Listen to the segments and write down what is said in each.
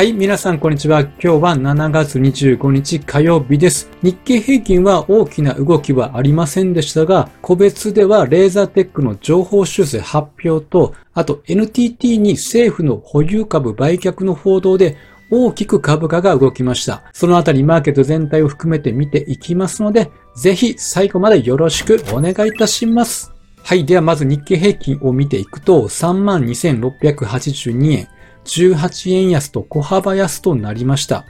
はい、皆さんこんにちは。今日は7月25日火曜日です。日経平均は大きな動きはありませんでしたが、個別ではレーザーテックの情報修正発表と、あと NTT に政府の保有株売却の報道で大きく株価が動きました。そのあたりマーケット全体を含めて見ていきますので、ぜひ最後までよろしくお願いいたします。はい。ではまず日経平均を見ていくと、32,682円。18円安と小幅安となりました。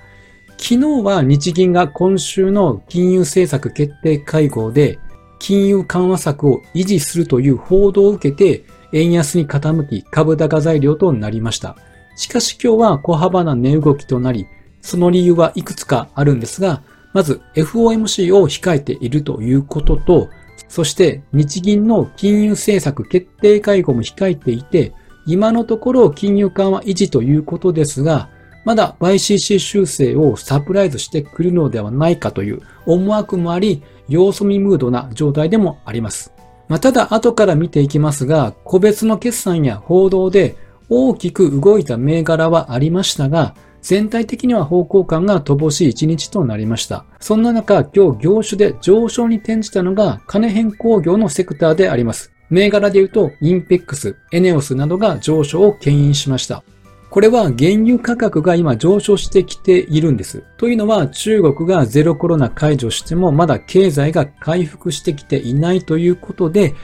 昨日は日銀が今週の金融政策決定会合で金融緩和策を維持するという報道を受けて円安に傾き株高材料となりました。しかし今日は小幅な値動きとなり、その理由はいくつかあるんですが、まず FOMC を控えているということと、そして日銀の金融政策決定会合も控えていて、今のところ金融緩和維持ということですが、まだ YCC 修正をサプライズしてくるのではないかという思惑もあり、様子見ムードな状態でもあります。まあ、ただ後から見ていきますが、個別の決算や報道で大きく動いた銘柄はありましたが、全体的には方向感が乏しい一日となりました。そんな中、今日業種で上昇に転じたのが金変工業のセクターであります。銘柄で言うと、インペックス、エネオスなどが上昇を牽引しました。これは原油価格が今上昇してきているんです。というのは中国がゼロコロナ解除してもまだ経済が回復してきていないということで、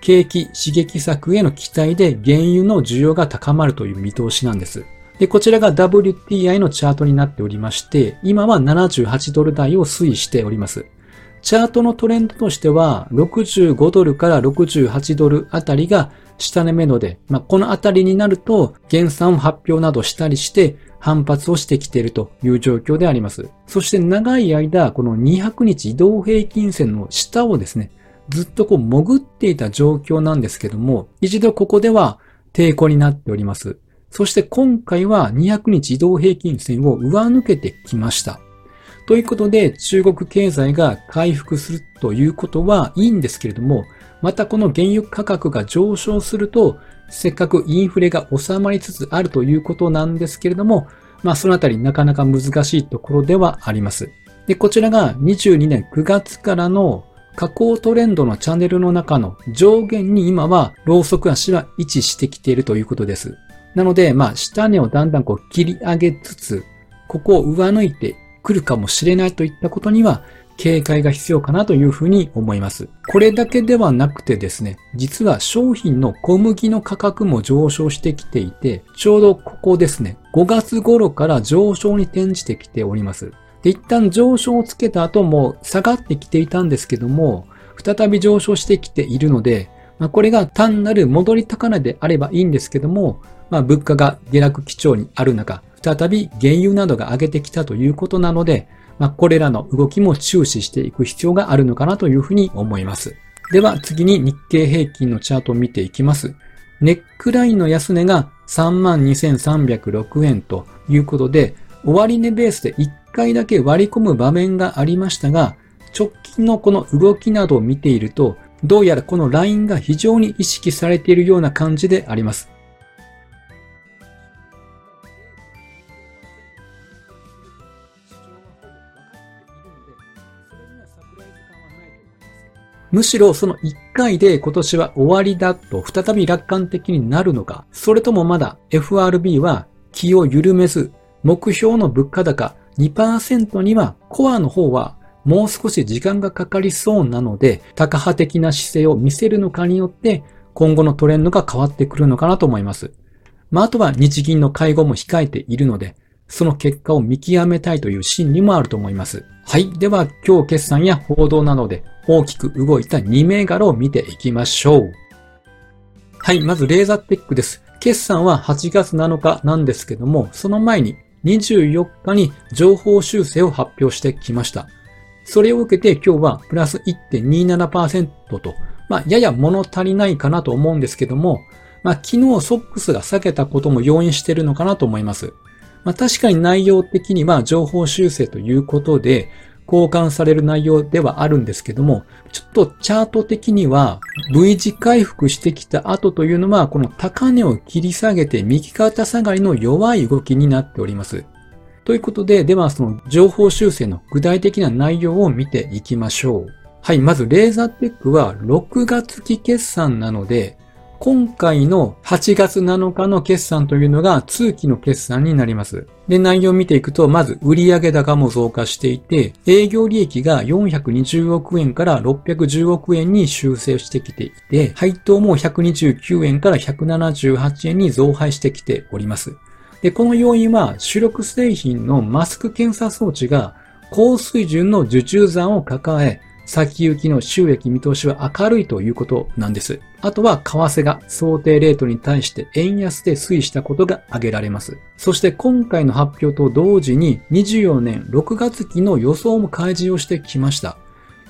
景気刺激策への期待で原油の需要が高まるという見通しなんです。で、こちらが WTI のチャートになっておりまして、今は78ドル台を推移しております。チャートのトレンドとしては、65ドルから68ドルあたりが下値目処で、まあ、このあたりになると、減産発表などしたりして、反発をしてきているという状況であります。そして長い間、この200日移動平均線の下をですね、ずっとこう潜っていた状況なんですけども、一度ここでは抵抗になっております。そして今回は200日移動平均線を上抜けてきました。ということで、中国経済が回復するということはいいんですけれども、またこの原油価格が上昇すると、せっかくインフレが収まりつつあるということなんですけれども、まあそのあたりなかなか難しいところではあります。で、こちらが22年9月からの下降トレンドのチャンネルの中の上限に今はローソク足は位置してきているということです。なので、まあ下値をだんだんこう切り上げつつ、ここを上抜いて来るかもしれないといったことには警戒が必要かなというふうに思います。これだけではなくてですね、実は商品の小麦の価格も上昇してきていて、ちょうどここですね、5月頃から上昇に転じてきております。で、一旦上昇をつけた後も下がってきていたんですけども、再び上昇してきているので、まあ、これが単なる戻り高値であればいいんですけども、まあ、物価が下落基調にある中、再び原油などが上げてきたということなので、まあ、これらの動きも注視していく必要があるのかなというふうに思います。では次に日経平均のチャートを見ていきます。ネックラインの安値が32,306円ということで、終値ベースで1回だけ割り込む場面がありましたが、直近のこの動きなどを見ていると、どうやらこのラインが非常に意識されているような感じであります。むしろその1回で今年は終わりだと再び楽観的になるのか、それともまだ FRB は気を緩めず、目標の物価高2%にはコアの方はもう少し時間がかかりそうなので、高派的な姿勢を見せるのかによって今後のトレンドが変わってくるのかなと思います。まあ、あとは日銀の会合も控えているので、その結果を見極めたいという心理もあると思います。はい。では、今日決算や報道などで大きく動いた2銘柄を見ていきましょう。はい。まず、レーザーテックです。決算は8月7日なんですけども、その前に24日に情報修正を発表してきました。それを受けて今日はプラス1.27%と、まあ、やや物足りないかなと思うんですけども、まあ、昨日ソックスが下げたことも要因しているのかなと思います。まあ、確かに内容的には情報修正ということで、交換される内容ではあるんですけども、ちょっとチャート的には V 字回復してきた後というのは、この高値を切り下げて右肩下がりの弱い動きになっております。ということで、ではその情報修正の具体的な内容を見ていきましょう。はい、まずレーザーテックは6月期決算なので、今回の8月7日の決算というのが通期の決算になります。で、内容を見ていくと、まず売上高も増加していて、営業利益が420億円から610億円に修正してきていて、配当も129円から178円に増配してきております。で、この要因は主力製品のマスク検査装置が高水準の受注残を抱え、先行きの収益見通しは明るいということなんです。あとは、為替が想定レートに対して円安で推移したことが挙げられます。そして今回の発表と同時に24年6月期の予想も開示をしてきました。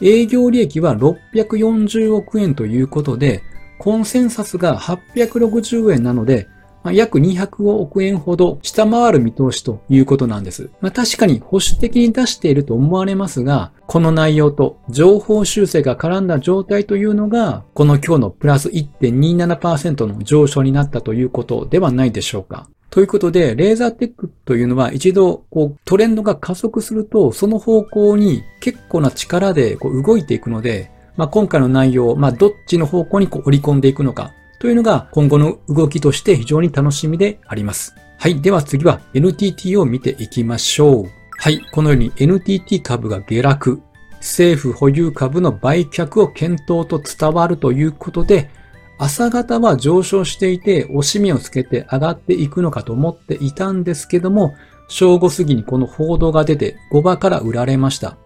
営業利益は640億円ということで、コンセンサスが860円なので、まあ、約200億円ほど下回る見通しということなんです。まあ、確かに保守的に出していると思われますが、この内容と情報修正が絡んだ状態というのが、この今日のプラス1.27%の上昇になったということではないでしょうか。ということで、レーザーテックというのは一度こうトレンドが加速すると、その方向に結構な力でこう動いていくので、まあ、今回の内容、まあ、どっちの方向にこう織り込んでいくのか、というのが今後の動きとして非常に楽しみであります。はい。では次は NTT を見ていきましょう。はい。このように NTT 株が下落、政府保有株の売却を検討と伝わるということで、朝方は上昇していて、押し目をつけて上がっていくのかと思っていたんですけども、正午過ぎにこの報道が出て5場から売られました。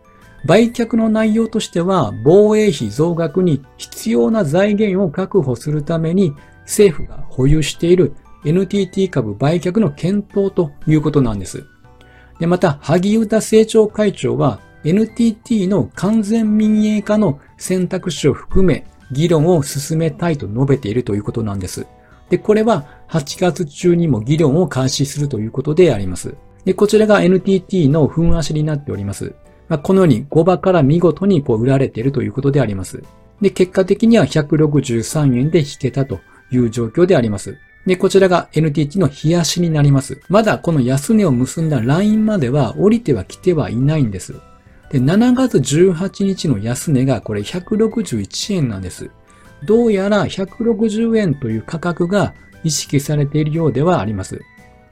売却の内容としては、防衛費増額に必要な財源を確保するために、政府が保有している NTT 株売却の検討ということなんです。で、また、萩生田政調会長は、NTT の完全民営化の選択肢を含め、議論を進めたいと述べているということなんです。で、これは8月中にも議論を開始するということであります。で、こちらが NTT の分足になっております。まあ、このように5場から見事にこう売られているということであります。で、結果的には163円で引けたという状況であります。で、こちらが NTT の冷やしになります。まだこの安値を結んだラインまでは降りては来てはいないんです。で、7月18日の安値がこれ161円なんです。どうやら160円という価格が意識されているようではあります。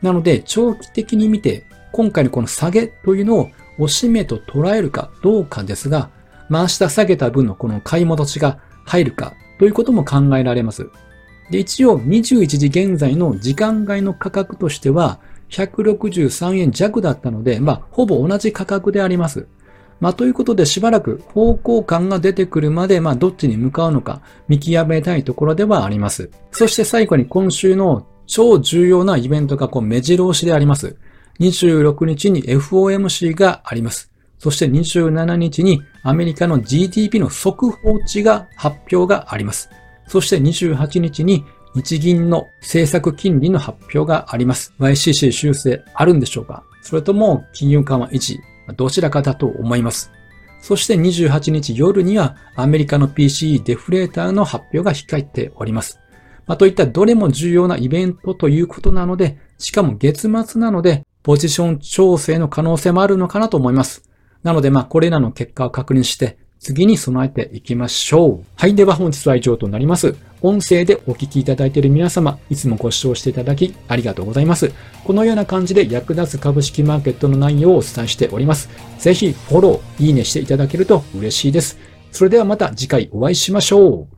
なので、長期的に見て、今回のこの下げというのを押し目と捉えるかどうかですが、まあ、明日下げた分のこの買い戻しが入るかということも考えられます。で、一応21時現在の時間外の価格としては163円弱だったので、まあ、ほぼ同じ価格であります。まあ、ということでしばらく方向感が出てくるまで、まあ、どっちに向かうのか見極めたいところではあります。そして最後に今週の超重要なイベントがこう目白押しであります。26日に FOMC があります。そして27日にアメリカの GDP の速報値が発表があります。そして28日に日銀の政策金利の発表があります。YCC 修正あるんでしょうか？それとも金融緩和維持、どちらかだと思います。そして28日夜にはアメリカの PCE デフレーターの発表が控えております。まあ、といったどれも重要なイベントということなので、しかも月末なので、ポジション調整の可能性もあるのかなと思います。なので、まあ、これらの結果を確認して、次に備えていきましょう。はい。では本日は以上となります。音声でお聞きいただいている皆様、いつもご視聴していただきありがとうございます。このような感じで役立つ株式マーケットの内容をお伝えしております。ぜひフォロー、いいねしていただけると嬉しいです。それではまた次回お会いしましょう。